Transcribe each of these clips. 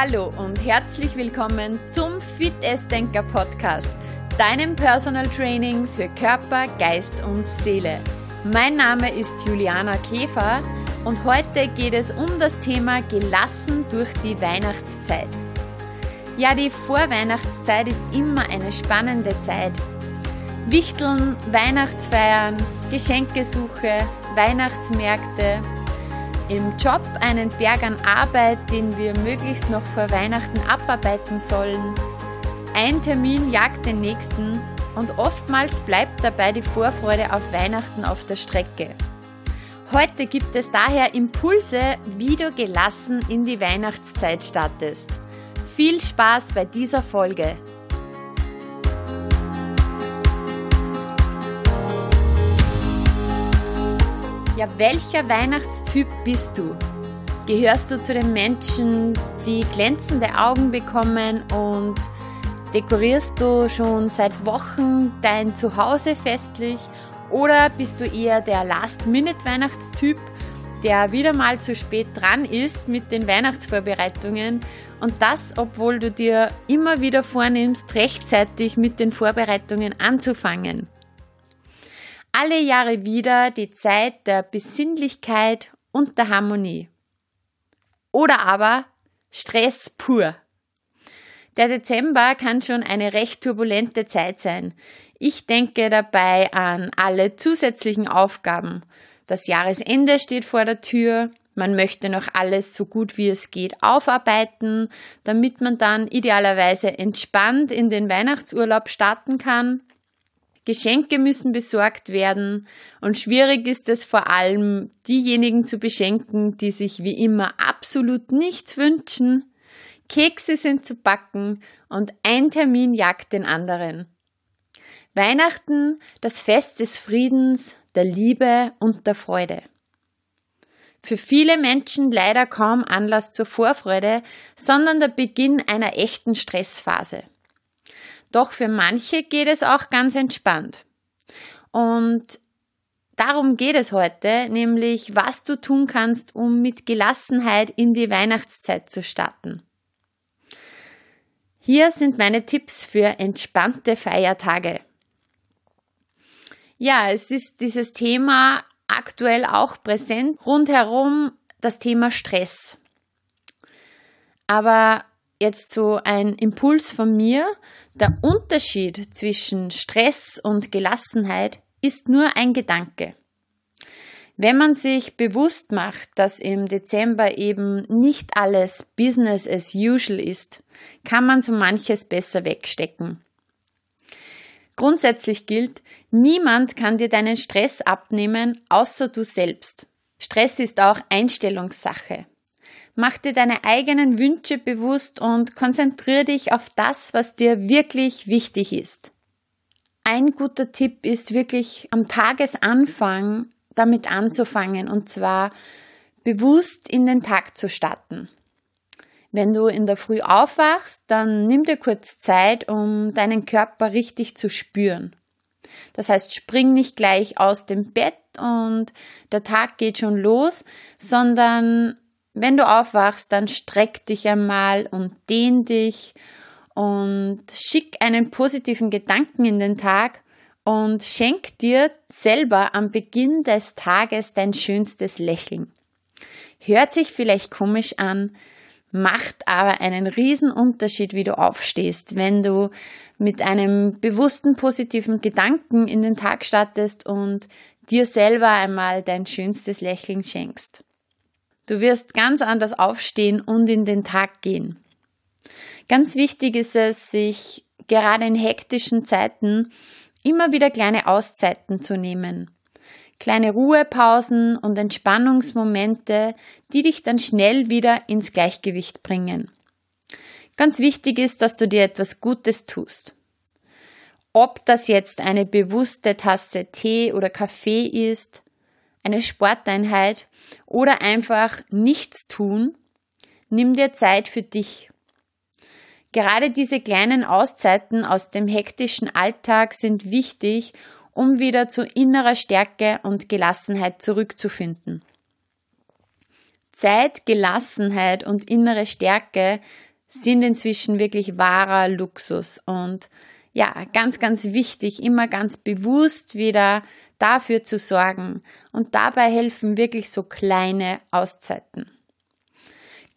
Hallo und herzlich willkommen zum Fit Denker Podcast, deinem Personal Training für Körper, Geist und Seele. Mein Name ist Juliana Käfer und heute geht es um das Thema gelassen durch die Weihnachtszeit. Ja, die Vorweihnachtszeit ist immer eine spannende Zeit. Wichteln, Weihnachtsfeiern, Geschenkesuche, Weihnachtsmärkte, im Job einen Berg an Arbeit, den wir möglichst noch vor Weihnachten abarbeiten sollen. Ein Termin jagt den nächsten und oftmals bleibt dabei die Vorfreude auf Weihnachten auf der Strecke. Heute gibt es daher Impulse, wie du gelassen in die Weihnachtszeit startest. Viel Spaß bei dieser Folge! Ja, welcher Weihnachtstyp bist du? Gehörst du zu den Menschen, die glänzende Augen bekommen und dekorierst du schon seit Wochen dein Zuhause festlich? Oder bist du eher der Last-Minute-Weihnachtstyp, der wieder mal zu spät dran ist mit den Weihnachtsvorbereitungen und das, obwohl du dir immer wieder vornimmst, rechtzeitig mit den Vorbereitungen anzufangen? Alle Jahre wieder die Zeit der Besinnlichkeit und der Harmonie. Oder aber Stress pur. Der Dezember kann schon eine recht turbulente Zeit sein. Ich denke dabei an alle zusätzlichen Aufgaben. Das Jahresende steht vor der Tür. Man möchte noch alles so gut wie es geht aufarbeiten, damit man dann idealerweise entspannt in den Weihnachtsurlaub starten kann. Geschenke müssen besorgt werden und schwierig ist es vor allem, diejenigen zu beschenken, die sich wie immer absolut nichts wünschen. Kekse sind zu backen und ein Termin jagt den anderen. Weihnachten, das Fest des Friedens, der Liebe und der Freude. Für viele Menschen leider kaum Anlass zur Vorfreude, sondern der Beginn einer echten Stressphase. Doch für manche geht es auch ganz entspannt. Und darum geht es heute, nämlich was du tun kannst, um mit Gelassenheit in die Weihnachtszeit zu starten. Hier sind meine Tipps für entspannte Feiertage. Ja, es ist dieses Thema aktuell auch präsent. Rundherum das Thema Stress. Aber jetzt so ein Impuls von mir. Der Unterschied zwischen Stress und Gelassenheit ist nur ein Gedanke. Wenn man sich bewusst macht, dass im Dezember eben nicht alles Business as usual ist, kann man so manches besser wegstecken. Grundsätzlich gilt, niemand kann dir deinen Stress abnehmen, außer du selbst. Stress ist auch Einstellungssache. Mach dir deine eigenen Wünsche bewusst und konzentriere dich auf das, was dir wirklich wichtig ist. Ein guter Tipp ist wirklich am Tagesanfang damit anzufangen und zwar bewusst in den Tag zu starten. Wenn du in der Früh aufwachst, dann nimm dir kurz Zeit, um deinen Körper richtig zu spüren. Das heißt, spring nicht gleich aus dem Bett und der Tag geht schon los, sondern wenn du aufwachst, dann streck dich einmal und dehn dich und schick einen positiven Gedanken in den Tag und schenk dir selber am Beginn des Tages dein schönstes Lächeln. Hört sich vielleicht komisch an, macht aber einen riesen Unterschied, wie du aufstehst, wenn du mit einem bewussten positiven Gedanken in den Tag startest und dir selber einmal dein schönstes Lächeln schenkst. Du wirst ganz anders aufstehen und in den Tag gehen. Ganz wichtig ist es, sich gerade in hektischen Zeiten immer wieder kleine Auszeiten zu nehmen. Kleine Ruhepausen und Entspannungsmomente, die dich dann schnell wieder ins Gleichgewicht bringen. Ganz wichtig ist, dass du dir etwas Gutes tust. Ob das jetzt eine bewusste Tasse Tee oder Kaffee ist, eine Sporteinheit oder einfach nichts tun, nimm dir Zeit für dich. Gerade diese kleinen Auszeiten aus dem hektischen Alltag sind wichtig, um wieder zu innerer Stärke und Gelassenheit zurückzufinden. Zeit, Gelassenheit und innere Stärke sind inzwischen wirklich wahrer Luxus und ja, ganz, ganz wichtig, immer ganz bewusst wieder dafür zu sorgen und dabei helfen wirklich so kleine Auszeiten.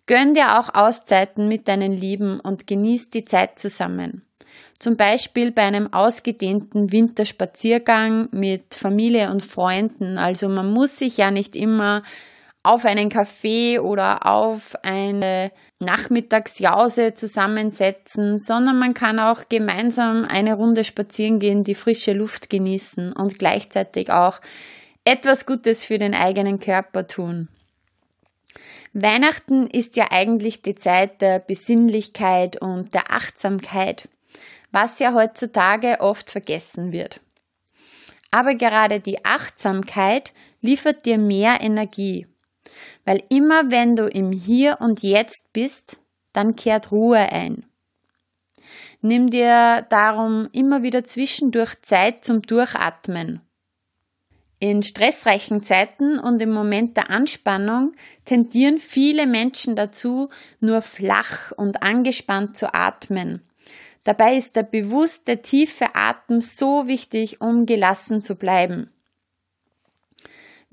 Gönn dir auch Auszeiten mit deinen Lieben und genieß die Zeit zusammen. Zum Beispiel bei einem ausgedehnten Winterspaziergang mit Familie und Freunden. Also man muss sich ja nicht immer auf einen Kaffee oder auf eine Nachmittagsjause zusammensetzen, sondern man kann auch gemeinsam eine Runde spazieren gehen, die frische Luft genießen und gleichzeitig auch etwas Gutes für den eigenen Körper tun. Weihnachten ist ja eigentlich die Zeit der Besinnlichkeit und der Achtsamkeit, was ja heutzutage oft vergessen wird. Aber gerade die Achtsamkeit liefert dir mehr Energie weil immer wenn du im Hier und Jetzt bist, dann kehrt Ruhe ein. Nimm dir darum immer wieder zwischendurch Zeit zum Durchatmen. In stressreichen Zeiten und im Moment der Anspannung tendieren viele Menschen dazu, nur flach und angespannt zu atmen. Dabei ist der bewusste, tiefe Atem so wichtig, um gelassen zu bleiben.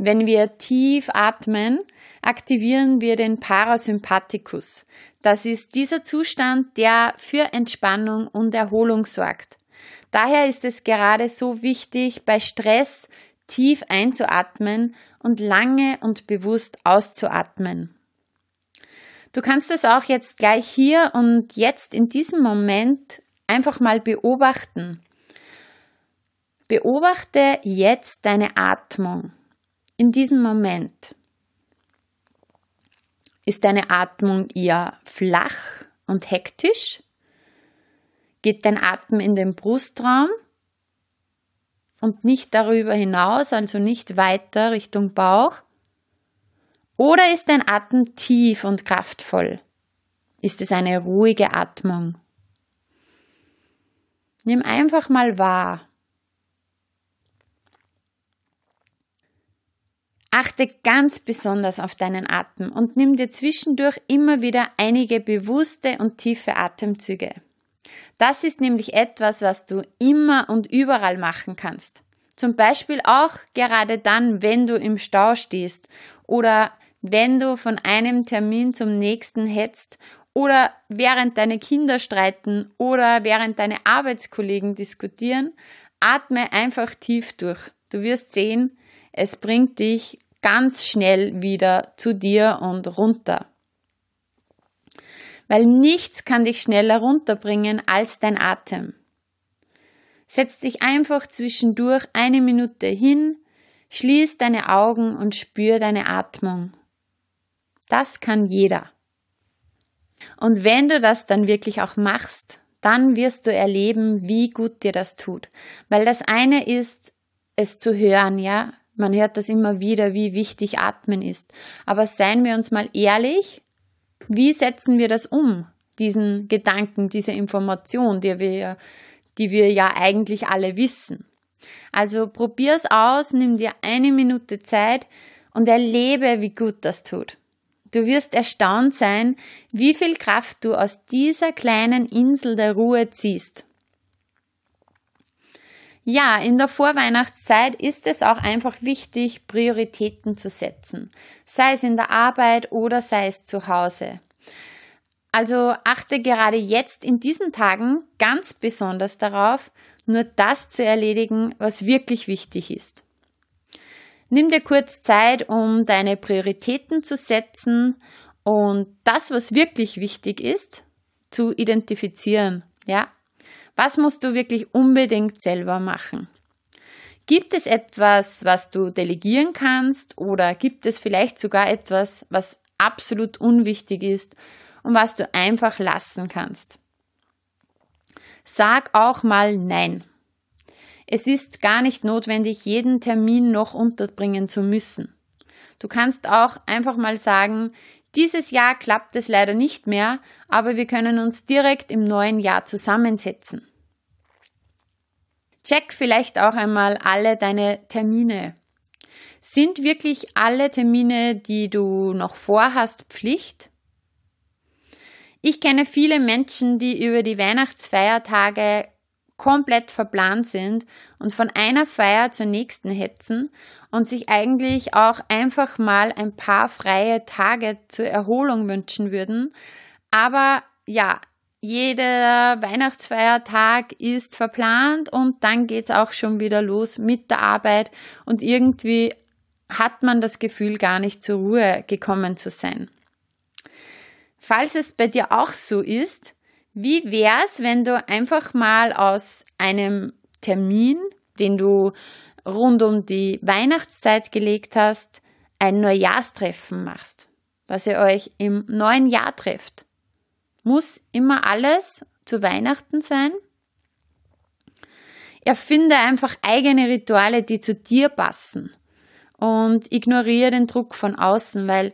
Wenn wir tief atmen, aktivieren wir den Parasympathikus. Das ist dieser Zustand, der für Entspannung und Erholung sorgt. Daher ist es gerade so wichtig, bei Stress tief einzuatmen und lange und bewusst auszuatmen. Du kannst es auch jetzt gleich hier und jetzt in diesem Moment einfach mal beobachten. Beobachte jetzt deine Atmung in diesem Moment. Ist deine Atmung eher flach und hektisch? Geht dein Atem in den Brustraum und nicht darüber hinaus, also nicht weiter Richtung Bauch? Oder ist dein Atem tief und kraftvoll? Ist es eine ruhige Atmung? Nimm einfach mal wahr, Achte ganz besonders auf deinen Atem und nimm dir zwischendurch immer wieder einige bewusste und tiefe Atemzüge. Das ist nämlich etwas, was du immer und überall machen kannst. Zum Beispiel auch gerade dann, wenn du im Stau stehst oder wenn du von einem Termin zum nächsten hetzt oder während deine Kinder streiten oder während deine Arbeitskollegen diskutieren, atme einfach tief durch. Du wirst sehen, es bringt dich ganz schnell wieder zu dir und runter. Weil nichts kann dich schneller runterbringen als dein Atem. Setz dich einfach zwischendurch eine Minute hin, schließ deine Augen und spür deine Atmung. Das kann jeder. Und wenn du das dann wirklich auch machst, dann wirst du erleben, wie gut dir das tut. Weil das eine ist, es zu hören, ja. Man hört das immer wieder, wie wichtig Atmen ist. Aber seien wir uns mal ehrlich, wie setzen wir das um? Diesen Gedanken, diese Information, die wir, die wir ja eigentlich alle wissen. Also probier's aus, nimm dir eine Minute Zeit und erlebe, wie gut das tut. Du wirst erstaunt sein, wie viel Kraft du aus dieser kleinen Insel der Ruhe ziehst. Ja, in der Vorweihnachtszeit ist es auch einfach wichtig, Prioritäten zu setzen, sei es in der Arbeit oder sei es zu Hause. Also achte gerade jetzt in diesen Tagen ganz besonders darauf, nur das zu erledigen, was wirklich wichtig ist. Nimm dir kurz Zeit, um deine Prioritäten zu setzen und das, was wirklich wichtig ist, zu identifizieren. Ja, was musst du wirklich unbedingt selber machen? Gibt es etwas, was du delegieren kannst oder gibt es vielleicht sogar etwas, was absolut unwichtig ist und was du einfach lassen kannst? Sag auch mal Nein. Es ist gar nicht notwendig, jeden Termin noch unterbringen zu müssen. Du kannst auch einfach mal sagen, dieses Jahr klappt es leider nicht mehr, aber wir können uns direkt im neuen Jahr zusammensetzen. Check vielleicht auch einmal alle deine Termine. Sind wirklich alle Termine, die du noch vorhast, Pflicht? Ich kenne viele Menschen, die über die Weihnachtsfeiertage komplett verplant sind und von einer Feier zur nächsten hetzen und sich eigentlich auch einfach mal ein paar freie Tage zur Erholung wünschen würden. Aber ja, jeder Weihnachtsfeiertag ist verplant und dann geht's auch schon wieder los mit der Arbeit und irgendwie hat man das Gefühl, gar nicht zur Ruhe gekommen zu sein. Falls es bei dir auch so ist, wie wär's, wenn du einfach mal aus einem Termin, den du rund um die Weihnachtszeit gelegt hast, ein Neujahrstreffen machst, dass ihr euch im neuen Jahr trefft? Muss immer alles zu Weihnachten sein? Erfinde einfach eigene Rituale, die zu dir passen und ignoriere den Druck von außen, weil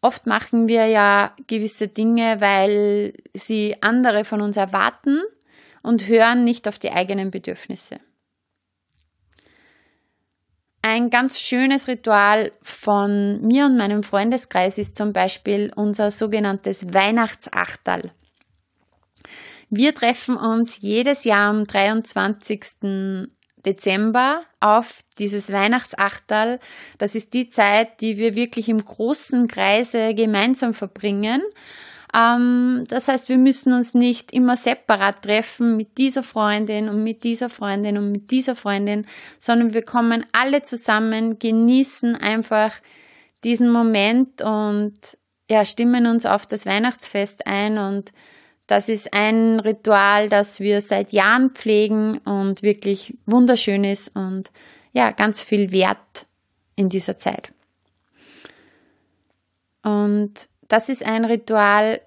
oft machen wir ja gewisse Dinge, weil sie andere von uns erwarten und hören nicht auf die eigenen Bedürfnisse. Ein ganz schönes Ritual von mir und meinem Freundeskreis ist zum Beispiel unser sogenanntes Weihnachtsachtal. Wir treffen uns jedes Jahr am 23. Dezember auf dieses Weihnachtsachtal. Das ist die Zeit, die wir wirklich im großen Kreise gemeinsam verbringen. Ähm, das heißt, wir müssen uns nicht immer separat treffen mit dieser Freundin und mit dieser Freundin und mit dieser Freundin, sondern wir kommen alle zusammen, genießen einfach diesen Moment und ja, stimmen uns auf das Weihnachtsfest ein und das ist ein Ritual, das wir seit Jahren pflegen und wirklich wunderschön ist und ja, ganz viel Wert in dieser Zeit. Und das ist ein Ritual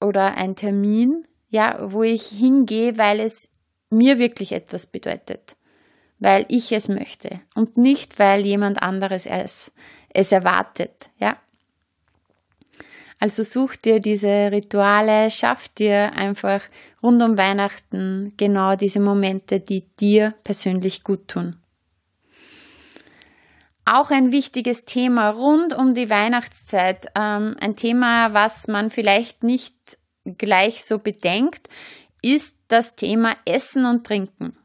oder ein Termin, ja, wo ich hingehe, weil es mir wirklich etwas bedeutet, weil ich es möchte und nicht, weil jemand anderes es, es erwartet, ja. Also such dir diese Rituale, schaff dir einfach rund um Weihnachten genau diese Momente, die dir persönlich gut tun. Auch ein wichtiges Thema rund um die Weihnachtszeit, ähm, ein Thema, was man vielleicht nicht gleich so bedenkt, ist das Thema Essen und Trinken.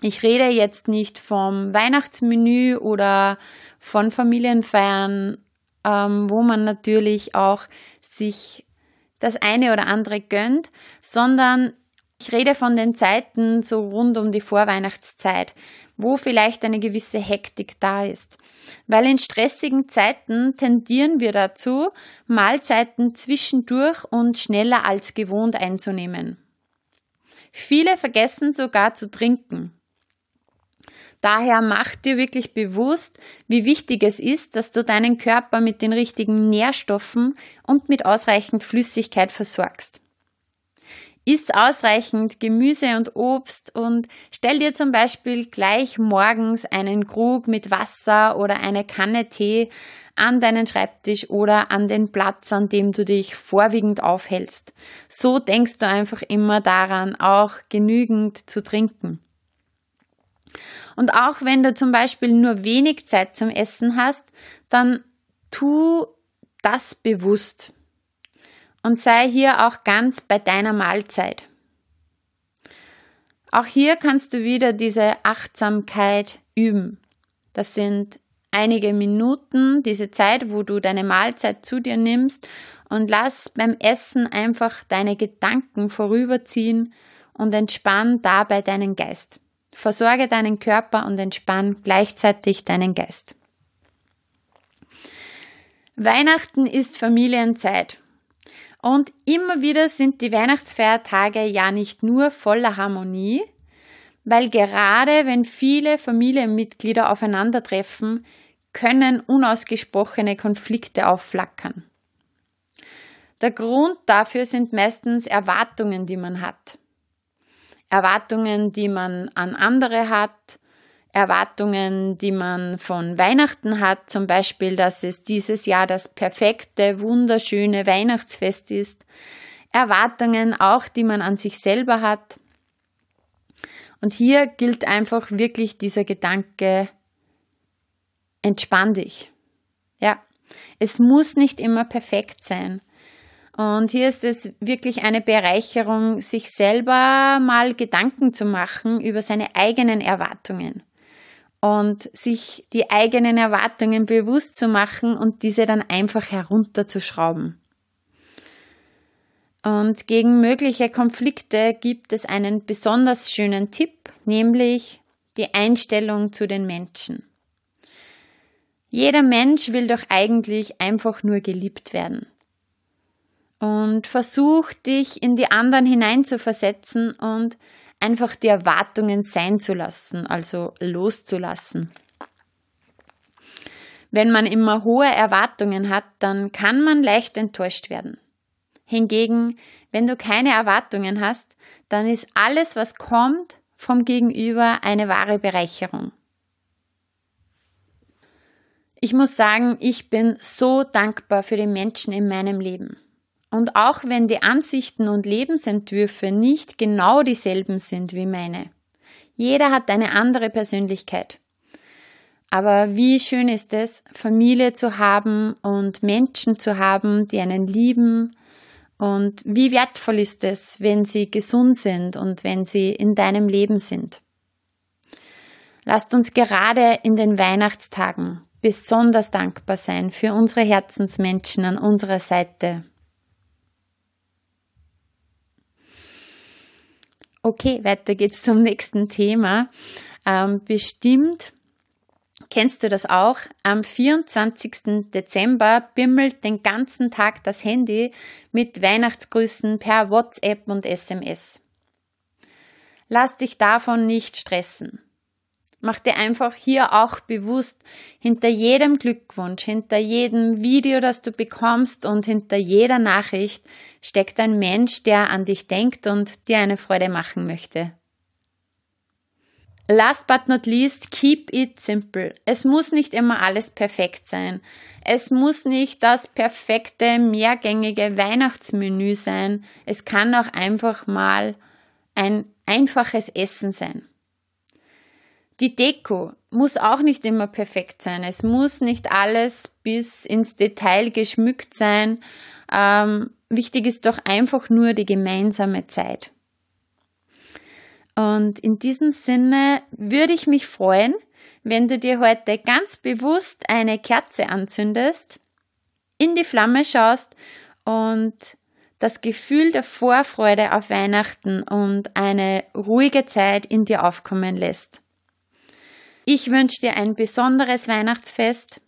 Ich rede jetzt nicht vom Weihnachtsmenü oder von Familienfeiern ähm, wo man natürlich auch sich das eine oder andere gönnt, sondern ich rede von den Zeiten so rund um die Vorweihnachtszeit, wo vielleicht eine gewisse Hektik da ist. Weil in stressigen Zeiten tendieren wir dazu, Mahlzeiten zwischendurch und schneller als gewohnt einzunehmen. Viele vergessen sogar zu trinken. Daher mach dir wirklich bewusst, wie wichtig es ist, dass du deinen Körper mit den richtigen Nährstoffen und mit ausreichend Flüssigkeit versorgst. Iss ausreichend Gemüse und Obst und stell dir zum Beispiel gleich morgens einen Krug mit Wasser oder eine Kanne Tee an deinen Schreibtisch oder an den Platz, an dem du dich vorwiegend aufhältst. So denkst du einfach immer daran, auch genügend zu trinken. Und auch wenn du zum Beispiel nur wenig Zeit zum Essen hast, dann tu das bewusst und sei hier auch ganz bei deiner Mahlzeit. Auch hier kannst du wieder diese Achtsamkeit üben. Das sind einige Minuten, diese Zeit, wo du deine Mahlzeit zu dir nimmst und lass beim Essen einfach deine Gedanken vorüberziehen und entspann dabei deinen Geist. Versorge deinen Körper und entspann gleichzeitig deinen Geist. Weihnachten ist Familienzeit. Und immer wieder sind die Weihnachtsfeiertage ja nicht nur voller Harmonie, weil gerade wenn viele Familienmitglieder aufeinandertreffen, können unausgesprochene Konflikte aufflackern. Der Grund dafür sind meistens Erwartungen, die man hat. Erwartungen, die man an andere hat, Erwartungen, die man von Weihnachten hat, zum Beispiel, dass es dieses Jahr das perfekte, wunderschöne Weihnachtsfest ist, Erwartungen auch, die man an sich selber hat. Und hier gilt einfach wirklich dieser Gedanke, entspann dich. Ja, es muss nicht immer perfekt sein. Und hier ist es wirklich eine Bereicherung, sich selber mal Gedanken zu machen über seine eigenen Erwartungen und sich die eigenen Erwartungen bewusst zu machen und diese dann einfach herunterzuschrauben. Und gegen mögliche Konflikte gibt es einen besonders schönen Tipp, nämlich die Einstellung zu den Menschen. Jeder Mensch will doch eigentlich einfach nur geliebt werden. Und versuch dich in die anderen hineinzuversetzen und einfach die Erwartungen sein zu lassen, also loszulassen. Wenn man immer hohe Erwartungen hat, dann kann man leicht enttäuscht werden. Hingegen, wenn du keine Erwartungen hast, dann ist alles, was kommt, vom Gegenüber eine wahre Bereicherung. Ich muss sagen, ich bin so dankbar für die Menschen in meinem Leben. Und auch wenn die Ansichten und Lebensentwürfe nicht genau dieselben sind wie meine. Jeder hat eine andere Persönlichkeit. Aber wie schön ist es, Familie zu haben und Menschen zu haben, die einen lieben. Und wie wertvoll ist es, wenn sie gesund sind und wenn sie in deinem Leben sind. Lasst uns gerade in den Weihnachtstagen besonders dankbar sein für unsere Herzensmenschen an unserer Seite. Okay, weiter geht's zum nächsten Thema. Ähm, bestimmt kennst du das auch. Am 24. Dezember bimmelt den ganzen Tag das Handy mit Weihnachtsgrüßen per WhatsApp und SMS. Lass dich davon nicht stressen. Mach dir einfach hier auch bewusst, hinter jedem Glückwunsch, hinter jedem Video, das du bekommst und hinter jeder Nachricht steckt ein Mensch, der an dich denkt und dir eine Freude machen möchte. Last but not least, keep it simple. Es muss nicht immer alles perfekt sein. Es muss nicht das perfekte, mehrgängige Weihnachtsmenü sein. Es kann auch einfach mal ein einfaches Essen sein. Die Deko muss auch nicht immer perfekt sein. Es muss nicht alles bis ins Detail geschmückt sein. Ähm, wichtig ist doch einfach nur die gemeinsame Zeit. Und in diesem Sinne würde ich mich freuen, wenn du dir heute ganz bewusst eine Kerze anzündest, in die Flamme schaust und das Gefühl der Vorfreude auf Weihnachten und eine ruhige Zeit in dir aufkommen lässt. Ich wünsche dir ein besonderes Weihnachtsfest.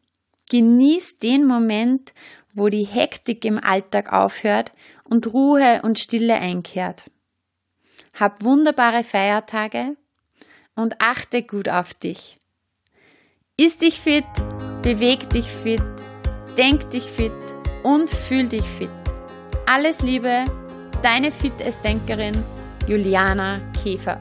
Genieß den Moment, wo die Hektik im Alltag aufhört und Ruhe und Stille einkehrt. Hab wunderbare Feiertage und achte gut auf dich. Iss dich fit, beweg dich fit, denk dich fit und fühl dich fit. Alles Liebe, deine Fitnessdenkerin Juliana Käfer.